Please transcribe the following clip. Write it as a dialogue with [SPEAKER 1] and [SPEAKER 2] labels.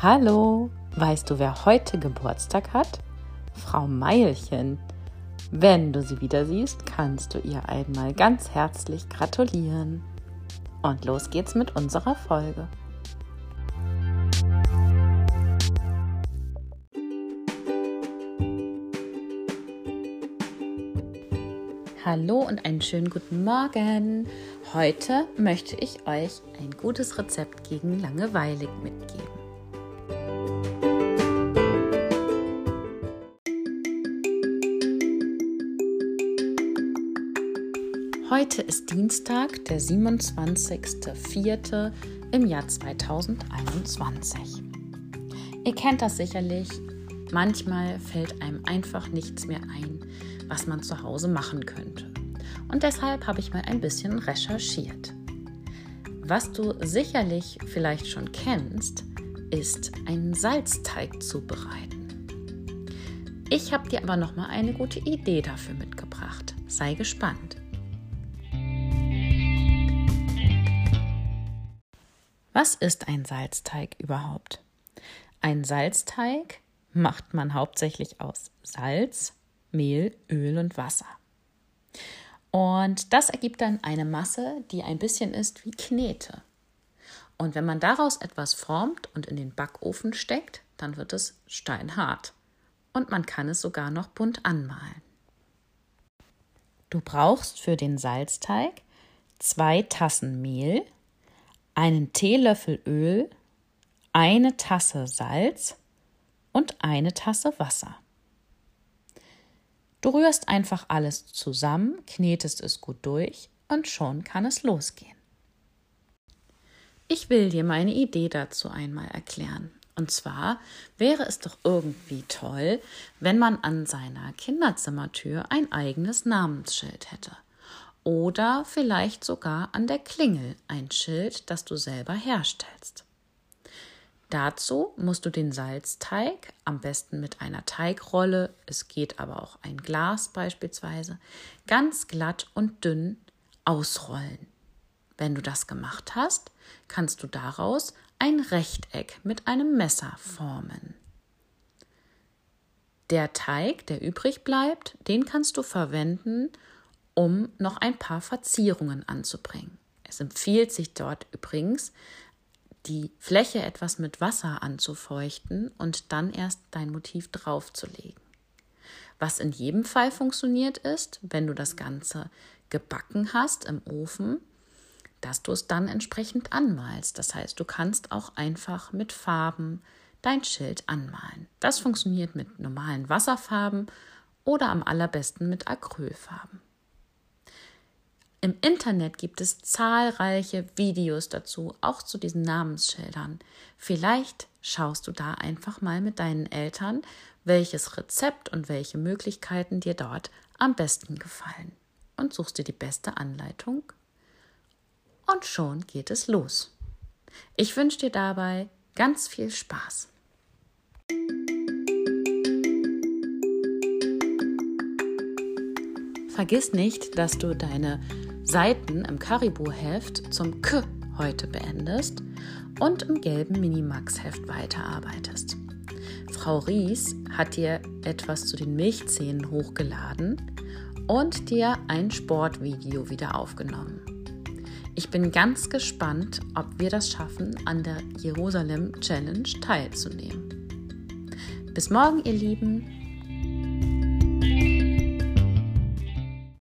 [SPEAKER 1] Hallo, weißt du, wer heute Geburtstag hat? Frau Meilchen. Wenn du sie wieder siehst, kannst du ihr einmal ganz herzlich gratulieren. Und los geht's mit unserer Folge. Hallo und einen schönen guten Morgen. Heute möchte ich euch ein gutes Rezept gegen Langeweile mitgeben. Heute ist Dienstag, der 27.04. im Jahr 2021. Ihr kennt das sicherlich. Manchmal fällt einem einfach nichts mehr ein, was man zu Hause machen könnte. Und deshalb habe ich mal ein bisschen recherchiert. Was du sicherlich vielleicht schon kennst, ist einen Salzteig zubereiten. Ich habe dir aber noch mal eine gute Idee dafür mitgebracht. Sei gespannt. Was ist ein Salzteig überhaupt? Ein Salzteig macht man hauptsächlich aus Salz, Mehl, Öl und Wasser. Und das ergibt dann eine Masse, die ein bisschen ist wie Knete. Und wenn man daraus etwas formt und in den Backofen steckt, dann wird es steinhart. Und man kann es sogar noch bunt anmalen. Du brauchst für den Salzteig zwei Tassen Mehl, einen Teelöffel Öl, eine Tasse Salz und eine Tasse Wasser. Du rührst einfach alles zusammen, knetest es gut durch und schon kann es losgehen. Ich will dir meine Idee dazu einmal erklären. Und zwar wäre es doch irgendwie toll, wenn man an seiner Kinderzimmertür ein eigenes Namensschild hätte oder vielleicht sogar an der Klingel ein Schild, das du selber herstellst. Dazu musst du den Salzteig, am besten mit einer Teigrolle, es geht aber auch ein Glas beispielsweise, ganz glatt und dünn ausrollen. Wenn du das gemacht hast, kannst du daraus ein Rechteck mit einem Messer formen. Der Teig, der übrig bleibt, den kannst du verwenden, um noch ein paar Verzierungen anzubringen. Es empfiehlt sich dort übrigens, die Fläche etwas mit Wasser anzufeuchten und dann erst dein Motiv draufzulegen. Was in jedem Fall funktioniert ist, wenn du das Ganze gebacken hast im Ofen, dass du es dann entsprechend anmalst. Das heißt, du kannst auch einfach mit Farben dein Schild anmalen. Das funktioniert mit normalen Wasserfarben oder am allerbesten mit Acrylfarben. Im Internet gibt es zahlreiche Videos dazu, auch zu diesen Namensschildern. Vielleicht schaust du da einfach mal mit deinen Eltern, welches Rezept und welche Möglichkeiten dir dort am besten gefallen und suchst dir die beste Anleitung. Und schon geht es los. Ich wünsche dir dabei ganz viel Spaß. Vergiss nicht, dass du deine Seiten im Karibu-Heft zum K heute beendest und im gelben Minimax-Heft weiterarbeitest. Frau Ries hat dir etwas zu den Milchzähnen hochgeladen und dir ein Sportvideo wieder aufgenommen. Ich bin ganz gespannt, ob wir das schaffen, an der Jerusalem Challenge teilzunehmen. Bis morgen, ihr Lieben.